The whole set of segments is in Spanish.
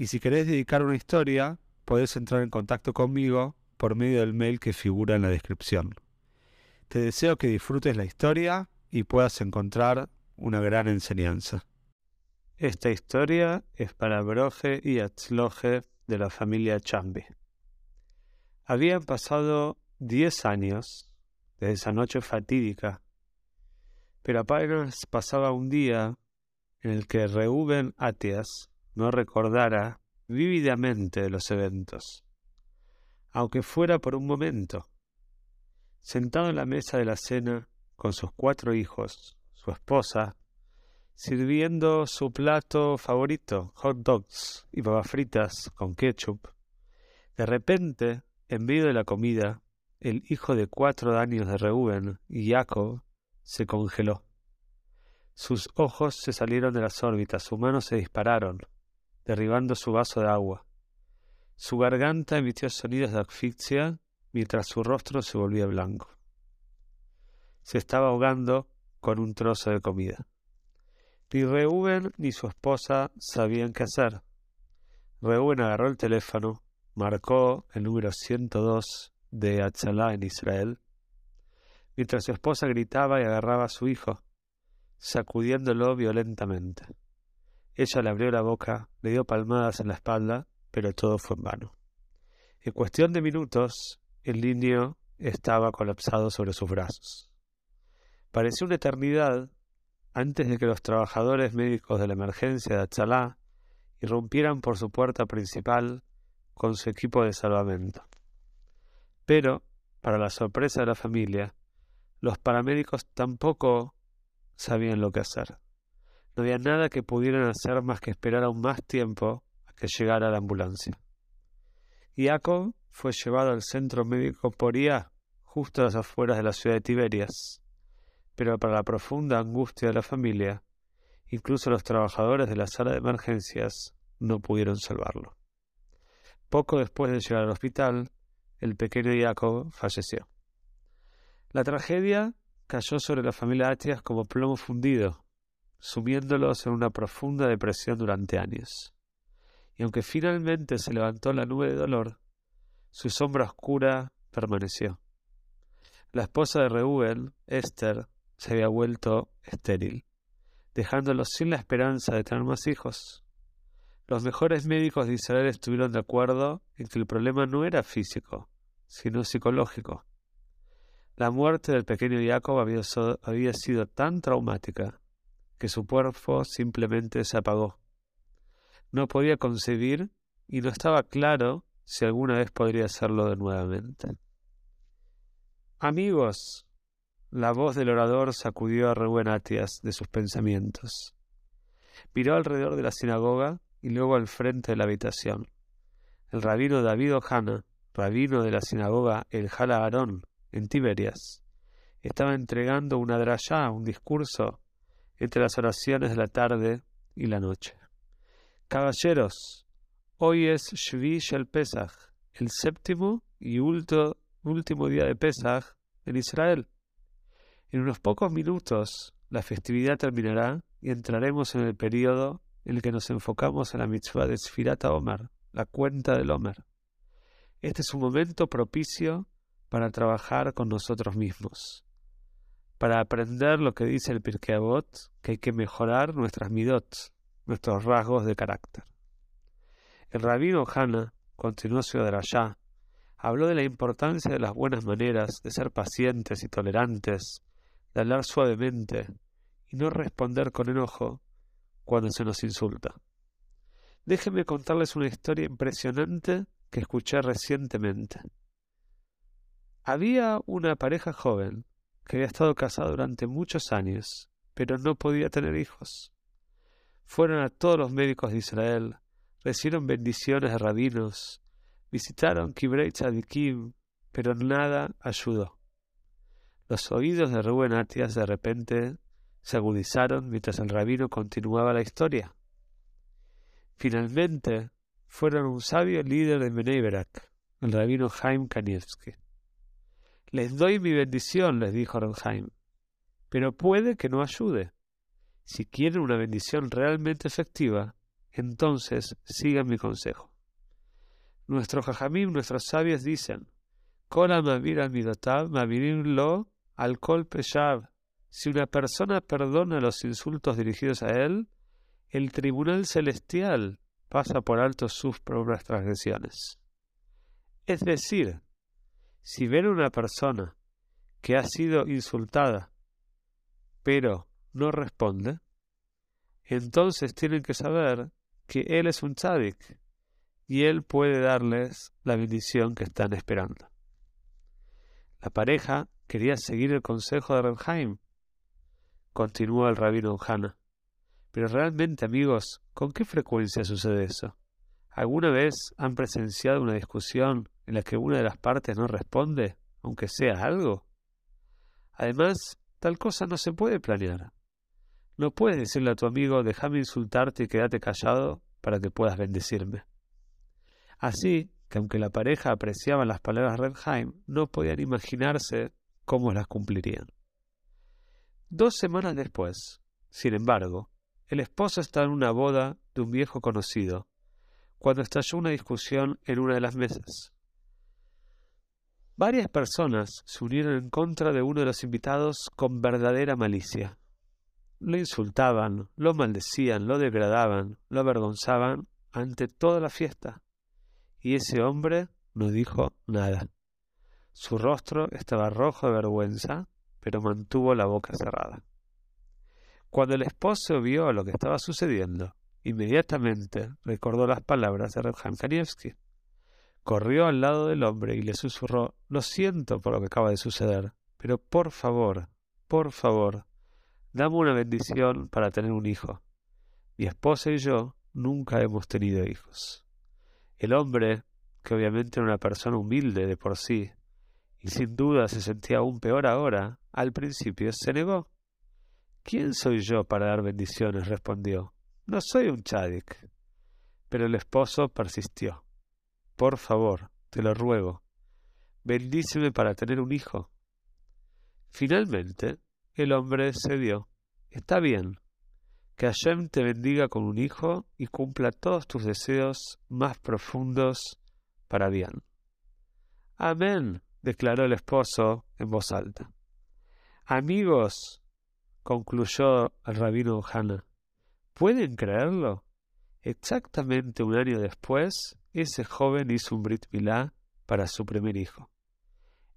y si querés dedicar una historia, podés entrar en contacto conmigo por medio del mail que figura en la descripción. Te deseo que disfrutes la historia y puedas encontrar una gran enseñanza. Esta historia es para Broje y Atzloje de la familia Chambi. Habían pasado diez años desde esa noche fatídica, pero apenas pasaba un día en el que Reuben Atias no recordara vívidamente los eventos, aunque fuera por un momento. Sentado en la mesa de la cena con sus cuatro hijos, su esposa, sirviendo su plato favorito, hot dogs y papas fritas con ketchup, de repente, en medio de la comida, el hijo de cuatro años de Reuben y Jacob se congeló. Sus ojos se salieron de las órbitas, sus manos se dispararon, derribando su vaso de agua. Su garganta emitió sonidos de asfixia mientras su rostro se volvía blanco. Se estaba ahogando con un trozo de comida. Ni Reuben ni su esposa sabían qué hacer. Reuben agarró el teléfono, marcó el número 102 de Atzalá en Israel, mientras su esposa gritaba y agarraba a su hijo, sacudiéndolo violentamente. Ella le abrió la boca, le dio palmadas en la espalda, pero todo fue en vano. En cuestión de minutos, el niño estaba colapsado sobre sus brazos. Pareció una eternidad antes de que los trabajadores médicos de la emergencia de Achalá irrumpieran por su puerta principal con su equipo de salvamento. Pero, para la sorpresa de la familia, los paramédicos tampoco sabían lo que hacer. No había nada que pudieran hacer más que esperar aún más tiempo a que llegara la ambulancia. Jacob fue llevado al centro médico por IA, justo a las afueras de la ciudad de Tiberias. Pero para la profunda angustia de la familia, incluso los trabajadores de la sala de emergencias no pudieron salvarlo. Poco después de llegar al hospital, el pequeño Jacob falleció. La tragedia cayó sobre la familia Atias como plomo fundido, sumiéndolos en una profunda depresión durante años. Y aunque finalmente se levantó la nube de dolor, su sombra oscura permaneció. La esposa de Reuel, Esther, se había vuelto estéril, dejándolos sin la esperanza de tener más hijos. Los mejores médicos de Israel estuvieron de acuerdo en que el problema no era físico, sino psicológico. La muerte del pequeño Jacob había, había sido tan traumática que su cuerpo simplemente se apagó. No podía concebir y no estaba claro si alguna vez podría hacerlo de nuevamente. Amigos, la voz del orador sacudió a Reuben Atias de sus pensamientos. Miró alrededor de la sinagoga y luego al frente de la habitación. El rabino David Ohana, rabino de la sinagoga El Hala Aarón, en Tiberias, estaba entregando una drayá, un discurso entre las oraciones de la tarde y la noche. Caballeros, hoy es Shvi el Pesach, el séptimo y último día de Pesach en Israel. En unos pocos minutos la festividad terminará y entraremos en el periodo en el que nos enfocamos en la mitzvah de Sfirata Omer, la cuenta del Omer. Este es un momento propicio para trabajar con nosotros mismos, para aprender lo que dice el Pirkei Avot, que hay que mejorar nuestras midot, nuestros rasgos de carácter. El rabino Hana continuó allá, habló de la importancia de las buenas maneras, de ser pacientes y tolerantes, de hablar suavemente y no responder con enojo cuando se nos insulta. Déjenme contarles una historia impresionante que escuché recientemente. Había una pareja joven que había estado casado durante muchos años, pero no podía tener hijos. Fueron a todos los médicos de Israel, recibieron bendiciones de rabinos, visitaron Kibrei Tzadikim, pero nada ayudó. Los oídos de Rubén Atias de repente se agudizaron mientras el rabino continuaba la historia. Finalmente, fueron un sabio líder de Meneiberak, el rabino Chaim Kanievski. Les doy mi bendición, les dijo Chaim, pero puede que no ayude. Si quieren una bendición realmente efectiva, entonces sigan mi consejo. Nuestros jajamim, nuestros sabios dicen, lo al Si una persona perdona los insultos dirigidos a él, el tribunal celestial pasa por alto sus propias transgresiones. Es decir, si ven una persona que ha sido insultada, pero no responde, entonces tienen que saber que él es un tzadik y él puede darles la bendición que están esperando. La pareja quería seguir el consejo de Renheim. Continuó el rabino Hanna. Pero realmente, amigos, ¿con qué frecuencia sucede eso? ¿Alguna vez han presenciado una discusión en la que una de las partes no responde, aunque sea algo? Además, tal cosa no se puede planear. No puedes decirle a tu amigo, déjame insultarte y quédate callado para que puedas bendecirme. Así que aunque la pareja apreciaba las palabras de Redheim, no podían imaginarse cómo las cumplirían. Dos semanas después, sin embargo, el esposo estaba en una boda de un viejo conocido, cuando estalló una discusión en una de las mesas. Varias personas se unieron en contra de uno de los invitados con verdadera malicia. Lo insultaban, lo maldecían, lo degradaban, lo avergonzaban ante toda la fiesta. Y ese hombre no dijo nada. Su rostro estaba rojo de vergüenza, pero mantuvo la boca cerrada. Cuando el esposo vio lo que estaba sucediendo, inmediatamente recordó las palabras de Kanievski. Corrió al lado del hombre y le susurró Lo siento por lo que acaba de suceder, pero por favor, por favor, dame una bendición para tener un hijo. Mi esposa y yo nunca hemos tenido hijos. El hombre, que obviamente era una persona humilde de por sí, y sin duda se sentía aún peor ahora, al principio se negó. ¿Quién soy yo para dar bendiciones? respondió. No soy un chádic. Pero el esposo persistió. Por favor, te lo ruego, bendíceme para tener un hijo. Finalmente, el hombre cedió. Está bien. Que Hashem te bendiga con un hijo y cumpla todos tus deseos más profundos para bien. Amén, declaró el esposo en voz alta. Amigos, concluyó el rabino Hanna, ¿pueden creerlo? Exactamente un año después, ese joven hizo un Brit Milá para su primer hijo.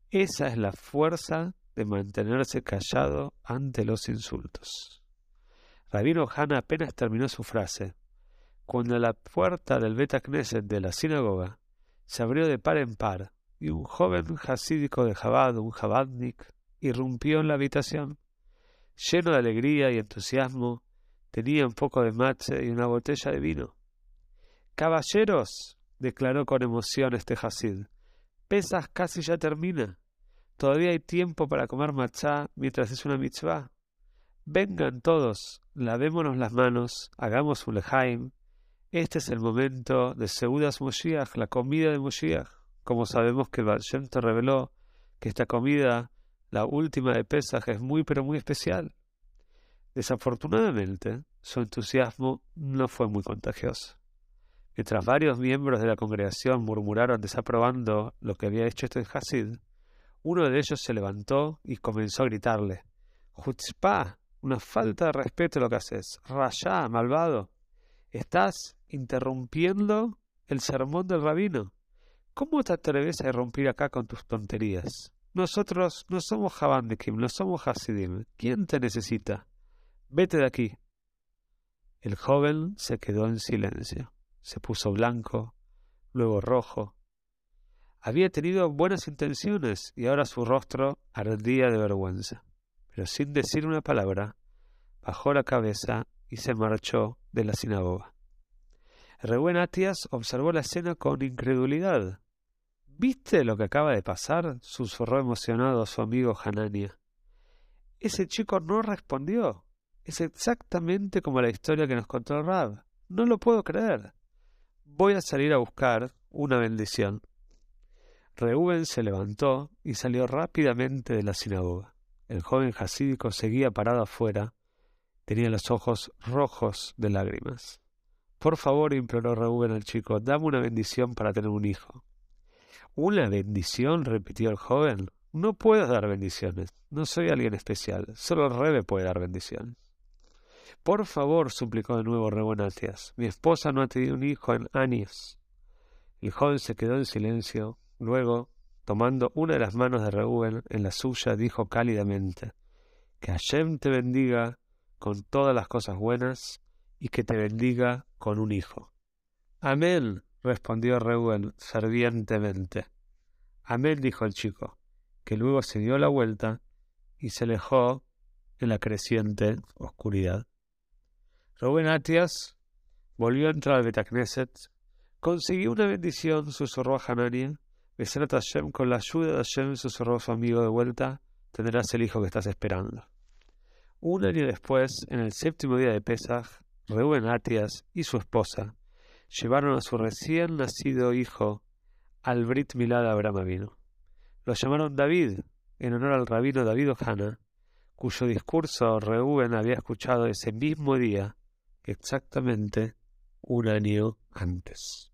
Esa es la fuerza de mantenerse callado ante los insultos. Rabino Hanna apenas terminó su frase, cuando la puerta del Bet Knesset de la sinagoga se abrió de par en par y un joven hasídico de Jabad, un Jabadnik, irrumpió en la habitación. Lleno de alegría y entusiasmo, tenía un poco de mate y una botella de vino. Caballeros, declaró con emoción este Hasid, pesas casi ya termina. Todavía hay tiempo para comer machá mientras es una mitzvah. Vengan todos, lavémonos las manos, hagamos un lejaim. Este es el momento de Seudas Moshiach, la comida de Moshiach. Como sabemos que el reveló que esta comida, la última de Pesach, es muy pero muy especial. Desafortunadamente, su entusiasmo no fue muy contagioso. Mientras varios miembros de la congregación murmuraron desaprobando lo que había hecho este Hasid, uno de ellos se levantó y comenzó a gritarle: Jutzpah, una falta de respeto lo que haces. Rayá, malvado. Estás interrumpiendo el sermón del rabino. ¿Cómo te atreves a irrumpir acá con tus tonterías? Nosotros no somos Jabandikim, no somos Hasidim. ¿Quién te necesita? Vete de aquí. El joven se quedó en silencio. Se puso blanco, luego rojo, había tenido buenas intenciones y ahora su rostro ardía de vergüenza. Pero sin decir una palabra, bajó la cabeza y se marchó de la sinagoga. Reuben Atias observó la escena con incredulidad. ¿Viste lo que acaba de pasar? susurró emocionado a su amigo Hanania. Ese chico no respondió. Es exactamente como la historia que nos contó Rab. No lo puedo creer. Voy a salir a buscar una bendición. Reuben se levantó y salió rápidamente de la sinagoga. El joven hasídico seguía parado afuera. Tenía los ojos rojos de lágrimas. Por favor, imploró Reuben al chico, dame una bendición para tener un hijo. ¿Una bendición? repitió el joven. No puedo dar bendiciones. No soy alguien especial. Solo Rebe puede dar bendiciones. Por favor, suplicó de nuevo Atias. Mi esposa no ha tenido un hijo en años. El joven se quedó en silencio. Luego, tomando una de las manos de Reuben en la suya, dijo cálidamente: Que Hashem te bendiga con todas las cosas buenas y que te bendiga con un hijo. Amén, respondió Reuben fervientemente. Amén, dijo el chico, que luego se dio la vuelta y se alejó en la creciente oscuridad. Reuben Atias volvió a entrar al Betacneset, consiguió una bendición, susurró a Hanania, Besrat Hashem, con la ayuda de Hashem, susurró a su amigo de vuelta, tendrás el hijo que estás esperando. Un año después, en el séptimo día de Pesach, Reuben Atias y su esposa llevaron a su recién nacido hijo al Brit Milá de Abraham vino. Lo llamaron David, en honor al rabino David Ohana, cuyo discurso Reuben había escuchado ese mismo día, exactamente un año antes.